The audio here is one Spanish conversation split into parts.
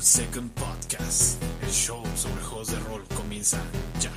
Second Podcast. El show sobre juegos de rol comienza ya.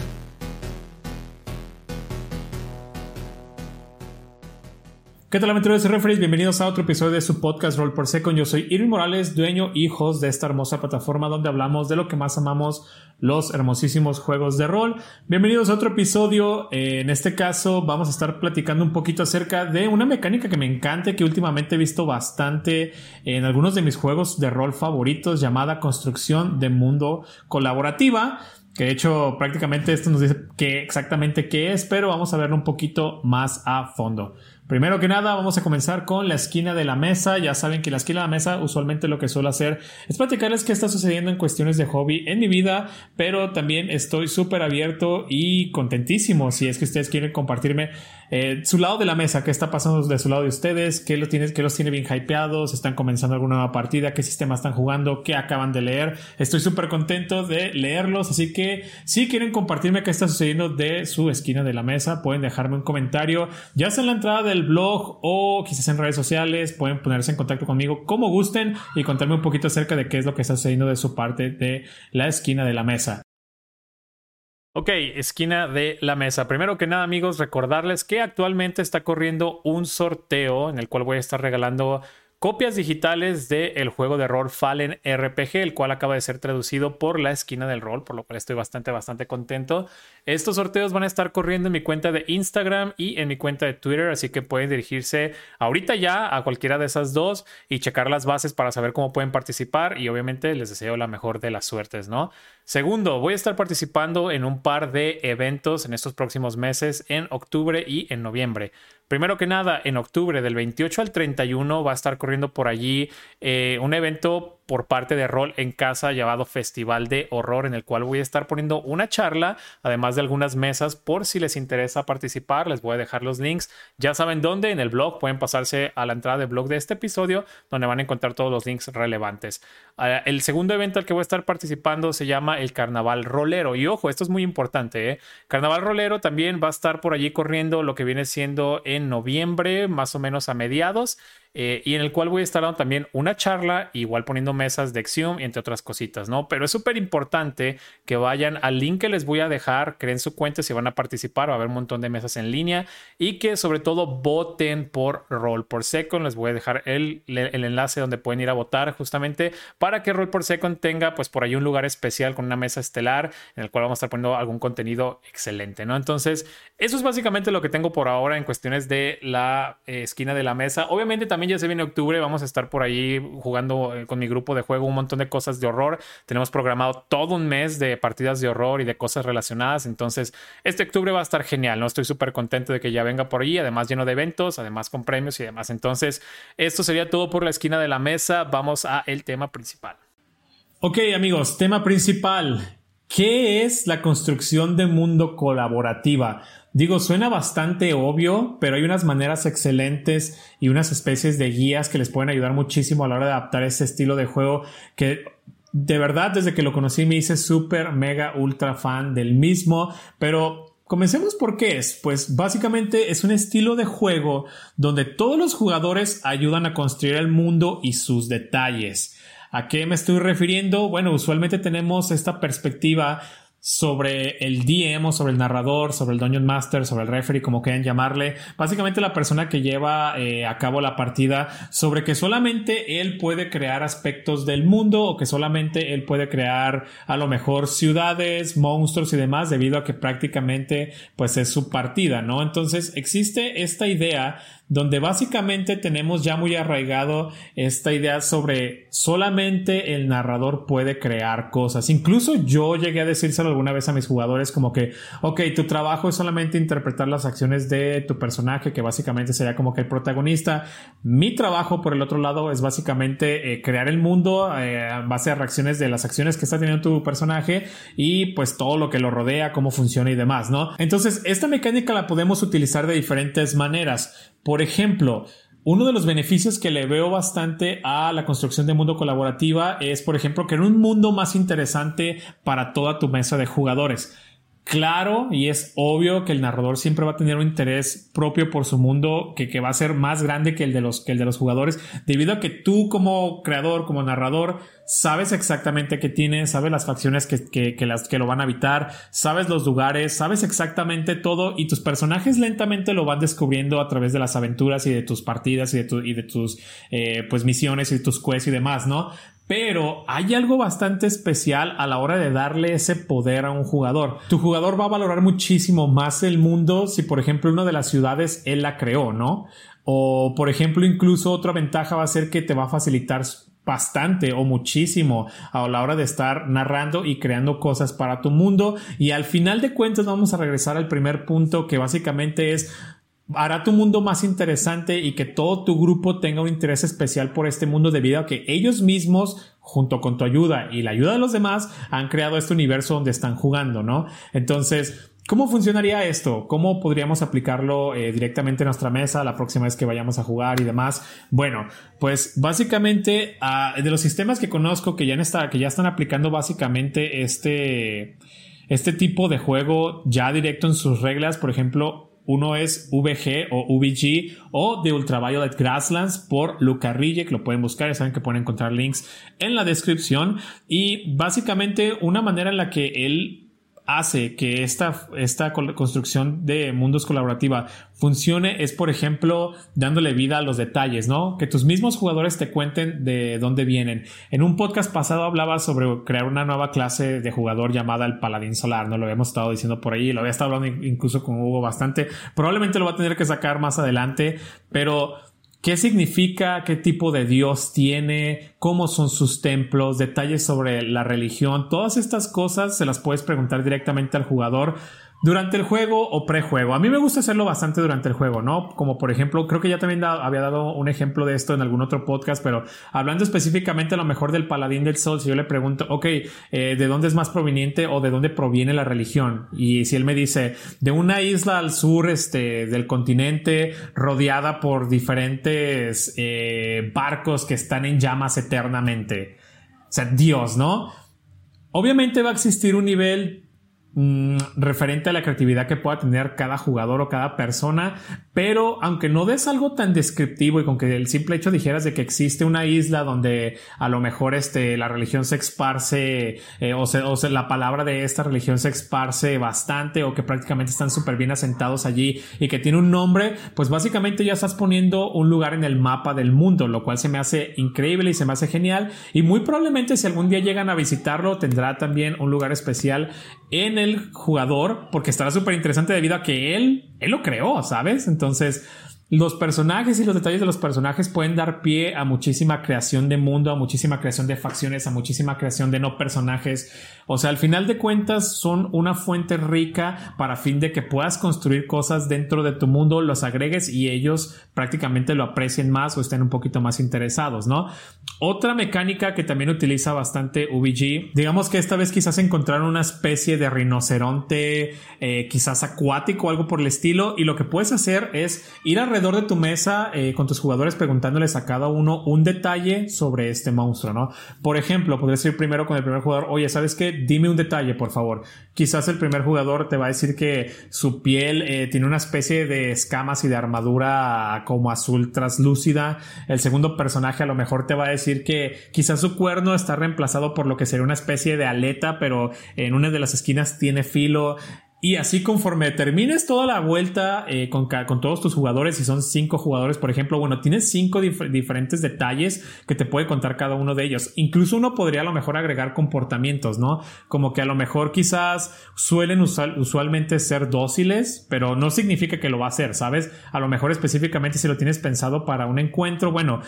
¿Qué tal aventureros y referees? Bienvenidos a otro episodio de su podcast Roll por Second. Yo soy Irving Morales, dueño y host de esta hermosa plataforma donde hablamos de lo que más amamos, los hermosísimos juegos de rol. Bienvenidos a otro episodio. Eh, en este caso vamos a estar platicando un poquito acerca de una mecánica que me encanta, que últimamente he visto bastante en algunos de mis juegos de rol favoritos, llamada construcción de mundo colaborativa. Que de hecho prácticamente esto nos dice qué exactamente qué es, pero vamos a verlo un poquito más a fondo. Primero que nada, vamos a comenzar con la esquina de la mesa. Ya saben que la esquina de la mesa usualmente lo que suelo hacer es platicarles qué está sucediendo en cuestiones de hobby en mi vida, pero también estoy súper abierto y contentísimo si es que ustedes quieren compartirme eh, su lado de la mesa, qué está pasando de su lado de ustedes, qué, lo tiene, qué los tiene bien hypeados, están comenzando alguna nueva partida, qué sistema están jugando, qué acaban de leer. Estoy súper contento de leerlos, así que si quieren compartirme qué está sucediendo de su esquina de la mesa, pueden dejarme un comentario, ya sea en la entrada del blog o quizás en redes sociales, pueden ponerse en contacto conmigo como gusten y contarme un poquito acerca de qué es lo que está sucediendo de su parte de la esquina de la mesa. Ok, esquina de la mesa. Primero que nada, amigos, recordarles que actualmente está corriendo un sorteo en el cual voy a estar regalando copias digitales del juego de rol Fallen RPG, el cual acaba de ser traducido por la esquina del rol, por lo cual estoy bastante, bastante contento. Estos sorteos van a estar corriendo en mi cuenta de Instagram y en mi cuenta de Twitter, así que pueden dirigirse ahorita ya a cualquiera de esas dos y checar las bases para saber cómo pueden participar y obviamente les deseo la mejor de las suertes, ¿no? Segundo, voy a estar participando en un par de eventos en estos próximos meses, en octubre y en noviembre. Primero que nada, en octubre del 28 al 31 va a estar corriendo por allí eh, un evento por parte de Rol en Casa llamado Festival de Horror, en el cual voy a estar poniendo una charla, además de algunas mesas, por si les interesa participar. Les voy a dejar los links. Ya saben dónde, en el blog. Pueden pasarse a la entrada del blog de este episodio, donde van a encontrar todos los links relevantes. Ah, el segundo evento al que voy a estar participando se llama el Carnaval Rolero. Y ojo, esto es muy importante. ¿eh? Carnaval Rolero también va a estar por allí corriendo lo que viene siendo en noviembre, más o menos a mediados. Eh, y en el cual voy a estar dando también una charla, igual poniendo mesas de Exium y entre otras cositas, ¿no? Pero es súper importante que vayan al link que les voy a dejar, creen su cuenta si van a participar, va a haber un montón de mesas en línea y que sobre todo voten por Roll por Second, les voy a dejar el, el enlace donde pueden ir a votar justamente para que Roll por Second tenga pues por ahí un lugar especial con una mesa estelar en el cual vamos a estar poniendo algún contenido excelente, ¿no? Entonces, eso es básicamente lo que tengo por ahora en cuestiones de la eh, esquina de la mesa. Obviamente también también ya se viene octubre, vamos a estar por ahí jugando eh, con mi grupo de juego un montón de cosas de horror. Tenemos programado todo un mes de partidas de horror y de cosas relacionadas. Entonces, este octubre va a estar genial, ¿no? Estoy súper contento de que ya venga por ahí, además lleno de eventos, además con premios y demás. Entonces, esto sería todo por la esquina de la mesa. Vamos a el tema principal. Ok, amigos, tema principal. ¿Qué es la construcción de mundo colaborativa? Digo, suena bastante obvio, pero hay unas maneras excelentes y unas especies de guías que les pueden ayudar muchísimo a la hora de adaptar ese estilo de juego que de verdad desde que lo conocí me hice súper, mega, ultra fan del mismo, pero Comencemos por qué es. Pues básicamente es un estilo de juego donde todos los jugadores ayudan a construir el mundo y sus detalles. ¿A qué me estoy refiriendo? Bueno, usualmente tenemos esta perspectiva sobre el DM o sobre el narrador, sobre el Dungeon Master, sobre el referee, como quieran llamarle. Básicamente la persona que lleva eh, a cabo la partida sobre que solamente él puede crear aspectos del mundo o que solamente él puede crear a lo mejor ciudades, monstruos y demás debido a que prácticamente pues es su partida, ¿no? Entonces existe esta idea donde básicamente tenemos ya muy arraigado esta idea sobre solamente el narrador puede crear cosas. Incluso yo llegué a decírselo alguna vez a mis jugadores como que, ok, tu trabajo es solamente interpretar las acciones de tu personaje, que básicamente sería como que el protagonista. Mi trabajo, por el otro lado, es básicamente eh, crear el mundo eh, en base a reacciones de las acciones que está teniendo tu personaje y pues todo lo que lo rodea, cómo funciona y demás, ¿no? Entonces, esta mecánica la podemos utilizar de diferentes maneras. Por ejemplo, uno de los beneficios que le veo bastante a la construcción de mundo colaborativa es, por ejemplo, crear un mundo más interesante para toda tu mesa de jugadores. Claro y es obvio que el narrador siempre va a tener un interés propio por su mundo que, que, va a ser más grande que el, de los, que el de los jugadores, debido a que tú como creador, como narrador, sabes exactamente qué tiene, sabes las facciones que, que, las, que lo van a habitar, sabes los lugares, sabes exactamente todo y tus personajes lentamente lo van descubriendo a través de las aventuras y de tus partidas y de, y de tus eh, pues misiones y tus quests y demás, ¿no? Pero hay algo bastante especial a la hora de darle ese poder a un jugador. Tu jugador va a valorar muchísimo más el mundo si, por ejemplo, una de las ciudades él la creó, ¿no? O, por ejemplo, incluso otra ventaja va a ser que te va a facilitar bastante o muchísimo a la hora de estar narrando y creando cosas para tu mundo. Y al final de cuentas vamos a regresar al primer punto que básicamente es hará tu mundo más interesante y que todo tu grupo tenga un interés especial por este mundo debido a que ellos mismos, junto con tu ayuda y la ayuda de los demás, han creado este universo donde están jugando, ¿no? Entonces, ¿Cómo funcionaría esto? ¿Cómo podríamos aplicarlo eh, directamente en nuestra mesa la próxima vez que vayamos a jugar y demás? Bueno, pues básicamente uh, de los sistemas que conozco que ya, que ya están aplicando básicamente este, este tipo de juego ya directo en sus reglas, por ejemplo, uno es VG o VG o The Ultraviolet Grasslands por Luca Rille, que lo pueden buscar, ya saben que pueden encontrar links en la descripción. Y básicamente una manera en la que él hace que esta, esta construcción de mundos colaborativa funcione es, por ejemplo, dándole vida a los detalles, ¿no? Que tus mismos jugadores te cuenten de dónde vienen. En un podcast pasado hablaba sobre crear una nueva clase de jugador llamada el Paladín Solar, ¿no? Lo habíamos estado diciendo por ahí, lo había estado hablando incluso con Hugo bastante. Probablemente lo va a tener que sacar más adelante, pero qué significa, qué tipo de Dios tiene, cómo son sus templos, detalles sobre la religión, todas estas cosas se las puedes preguntar directamente al jugador durante el juego o prejuego. A mí me gusta hacerlo bastante durante el juego, ¿no? Como por ejemplo, creo que ya también había dado un ejemplo de esto en algún otro podcast, pero hablando específicamente a lo mejor del paladín del sol, si yo le pregunto, ok, eh, ¿de dónde es más proveniente o de dónde proviene la religión? Y si él me dice, de una isla al sur este, del continente rodeada por diferentes eh, barcos que están en llamas eternamente. O sea, Dios, ¿no? Obviamente va a existir un nivel Mm, referente a la creatividad que pueda tener cada jugador o cada persona, pero aunque no des algo tan descriptivo y con que el simple hecho dijeras de que existe una isla donde a lo mejor este, la religión se esparce eh, o, se, la palabra de esta religión se esparce bastante o que prácticamente están súper bien asentados allí y que tiene un nombre, pues básicamente ya estás poniendo un lugar en el mapa del mundo, lo cual se me hace increíble y se me hace genial. Y muy probablemente si algún día llegan a visitarlo tendrá también un lugar especial en el jugador porque estará súper interesante debido a que él, él lo creó, ¿sabes? Entonces, los personajes y los detalles de los personajes pueden dar pie a muchísima creación de mundo, a muchísima creación de facciones, a muchísima creación de no personajes. O sea, al final de cuentas son una fuente rica para fin de que puedas construir cosas dentro de tu mundo, los agregues y ellos prácticamente lo aprecien más o estén un poquito más interesados, ¿no? Otra mecánica que también utiliza bastante VG, digamos que esta vez quizás encontraron una especie de rinoceronte, eh, quizás acuático algo por el estilo, y lo que puedes hacer es ir alrededor de tu mesa eh, con tus jugadores preguntándoles a cada uno un detalle sobre este monstruo, ¿no? Por ejemplo, podrías ir primero con el primer jugador, oye, ¿sabes qué? dime un detalle, por favor. Quizás el primer jugador te va a decir que su piel eh, tiene una especie de escamas y de armadura como azul traslúcida. El segundo personaje a lo mejor te va a decir que quizás su cuerno está reemplazado por lo que sería una especie de aleta, pero en una de las esquinas tiene filo. Y así conforme termines toda la vuelta eh, con, con, todos tus jugadores, si son cinco jugadores, por ejemplo, bueno, tienes cinco diferentes detalles que te puede contar cada uno de ellos. Incluso uno podría a lo mejor agregar comportamientos, ¿no? Como que a lo mejor quizás suelen usualmente ser dóciles, pero no significa que lo va a hacer, ¿sabes? A lo mejor específicamente si lo tienes pensado para un encuentro, bueno,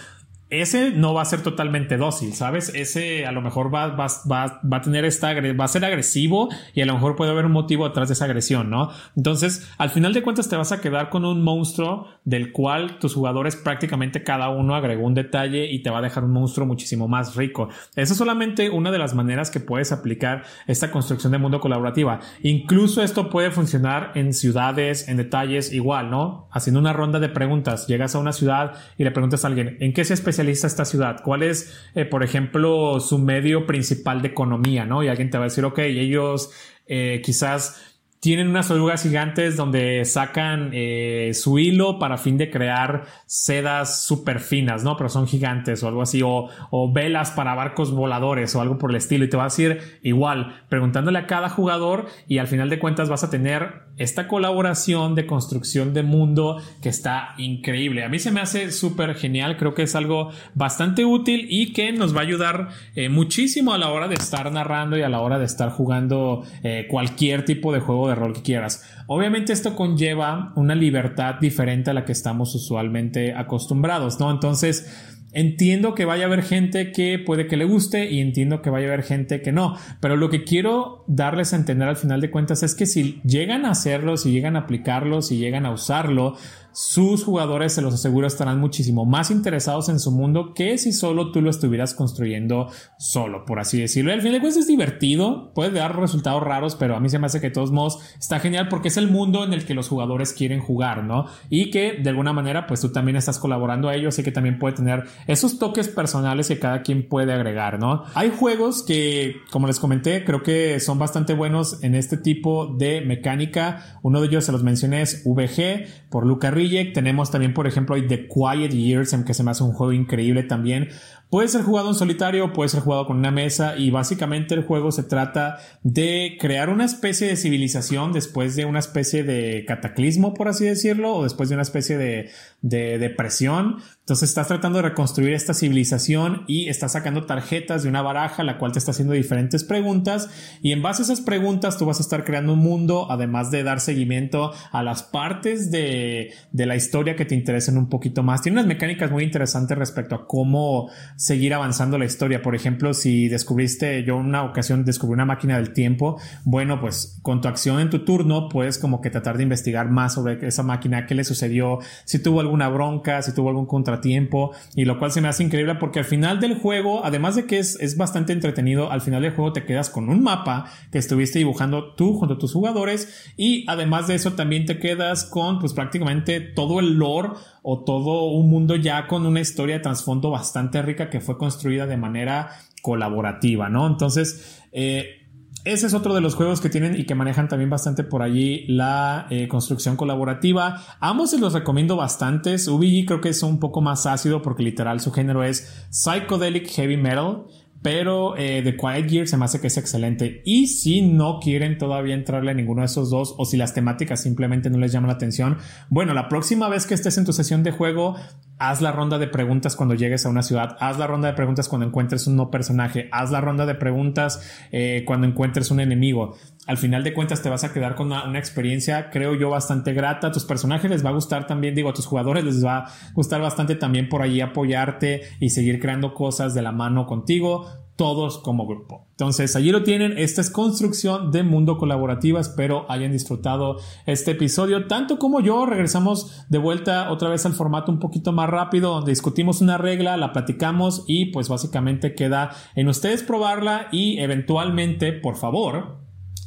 ese no va a ser totalmente dócil, ¿sabes? Ese a lo mejor va, va, va, va, a tener esta, va a ser agresivo y a lo mejor puede haber un motivo detrás de esa agresión, ¿no? Entonces, al final de cuentas te vas a quedar con un monstruo del cual tus jugadores prácticamente cada uno agregó un detalle y te va a dejar un monstruo muchísimo más rico. Esa es solamente una de las maneras que puedes aplicar esta construcción de mundo colaborativa. Incluso esto puede funcionar en ciudades, en detalles igual, ¿no? Haciendo una ronda de preguntas. Llegas a una ciudad y le preguntas a alguien, ¿en qué se especializa esta ciudad? ¿Cuál es, eh, por ejemplo, su medio principal de economía? ¿no? Y alguien te va a decir, ok, ellos eh, quizás tienen unas orugas gigantes donde sacan eh, su hilo para fin de crear sedas súper finas, ¿no? Pero son gigantes o algo así, o, velas para barcos voladores o algo por el estilo. Y te vas a ir igual, preguntándole a cada jugador y al final de cuentas vas a tener esta colaboración de construcción de mundo que está increíble. A mí se me hace súper genial, creo que es algo bastante útil y que nos va a ayudar eh, muchísimo a la hora de estar narrando y a la hora de estar jugando eh, cualquier tipo de juego rol que quieras. Obviamente esto conlleva una libertad diferente a la que estamos usualmente acostumbrados, ¿no? Entonces, Entiendo que vaya a haber gente que puede que le guste y entiendo que vaya a haber gente que no, pero lo que quiero darles a entender al final de cuentas es que si llegan a hacerlo, si llegan a aplicarlo, si llegan a usarlo, sus jugadores, se los aseguro, estarán muchísimo más interesados en su mundo que si solo tú lo estuvieras construyendo solo, por así decirlo. Al fin de cuentas es divertido, puede dar resultados raros, pero a mí se me hace que de todos modos está genial porque es el mundo en el que los jugadores quieren jugar, ¿no? Y que de alguna manera, pues tú también estás colaborando a ellos y que también puede tener esos toques personales que cada quien puede agregar, ¿no? Hay juegos que, como les comenté, creo que son bastante buenos en este tipo de mecánica. Uno de ellos se los mencioné es VG por Luca tenemos también, por ejemplo, The Quiet Years, que se me hace un juego increíble también. Puede ser jugado en solitario, puede ser jugado con una mesa y básicamente el juego se trata de crear una especie de civilización después de una especie de cataclismo, por así decirlo, o después de una especie de, de depresión. Entonces estás tratando de reconstruir esta civilización y estás sacando tarjetas de una baraja, la cual te está haciendo diferentes preguntas y en base a esas preguntas tú vas a estar creando un mundo, además de dar seguimiento a las partes de, de la historia que te interesen un poquito más. Tiene unas mecánicas muy interesantes respecto a cómo seguir avanzando la historia. Por ejemplo, si descubriste, yo una ocasión descubrí una máquina del tiempo, bueno, pues con tu acción en tu turno puedes como que tratar de investigar más sobre esa máquina, qué le sucedió, si tuvo alguna bronca, si tuvo algún contratiempo, y lo cual se me hace increíble porque al final del juego, además de que es, es bastante entretenido, al final del juego te quedas con un mapa que estuviste dibujando tú junto a tus jugadores y además de eso también te quedas con pues prácticamente todo el lore o todo un mundo ya con una historia de trasfondo bastante rica que fue construida de manera colaborativa, ¿no? Entonces, eh, ese es otro de los juegos que tienen y que manejan también bastante por allí la eh, construcción colaborativa. Ambos se los recomiendo bastantes. UBG creo que es un poco más ácido porque literal su género es psychedelic heavy metal. Pero eh, The Quiet Gear se me hace que es excelente. Y si no quieren todavía entrarle a ninguno de esos dos, o si las temáticas simplemente no les llaman la atención, bueno, la próxima vez que estés en tu sesión de juego, haz la ronda de preguntas cuando llegues a una ciudad, haz la ronda de preguntas cuando encuentres un no personaje, haz la ronda de preguntas eh, cuando encuentres un enemigo. Al final de cuentas te vas a quedar con una, una, experiencia, creo yo, bastante grata. A tus personajes les va a gustar también, digo, a tus jugadores les va a gustar bastante también por allí apoyarte y seguir creando cosas de la mano contigo todos como grupo. Entonces, allí lo tienen. Esta es construcción de mundo colaborativa. Espero hayan disfrutado este episodio. Tanto como yo, regresamos de vuelta otra vez al formato un poquito más rápido, donde discutimos una regla, la platicamos y pues básicamente queda en ustedes probarla y eventualmente, por favor,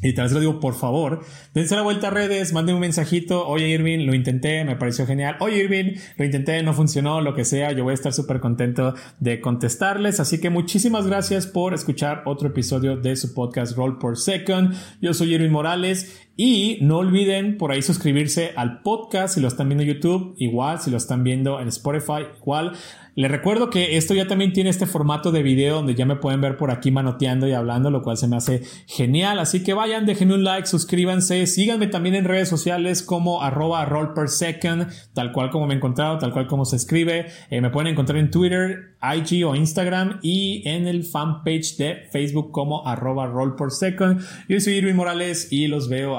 y tal vez lo digo, por favor, dense la vuelta a redes, manden un mensajito. Oye, Irving, lo intenté, me pareció genial. Oye, Irving, lo intenté, no funcionó, lo que sea. Yo voy a estar súper contento de contestarles. Así que muchísimas gracias por escuchar otro episodio de su podcast Roll por Second. Yo soy Irving Morales y no olviden por ahí suscribirse al podcast si lo están viendo en YouTube, igual, si lo están viendo en Spotify, igual. Les recuerdo que esto ya también tiene este formato de video donde ya me pueden ver por aquí manoteando y hablando, lo cual se me hace genial. Así que vayan, déjenme un like, suscríbanse, síganme también en redes sociales como arroba roll per second, tal cual como me he encontrado, tal cual como se escribe. Eh, me pueden encontrar en Twitter, IG o Instagram y en el fanpage de Facebook como arroba roll per second. Yo soy Irwin Morales y los veo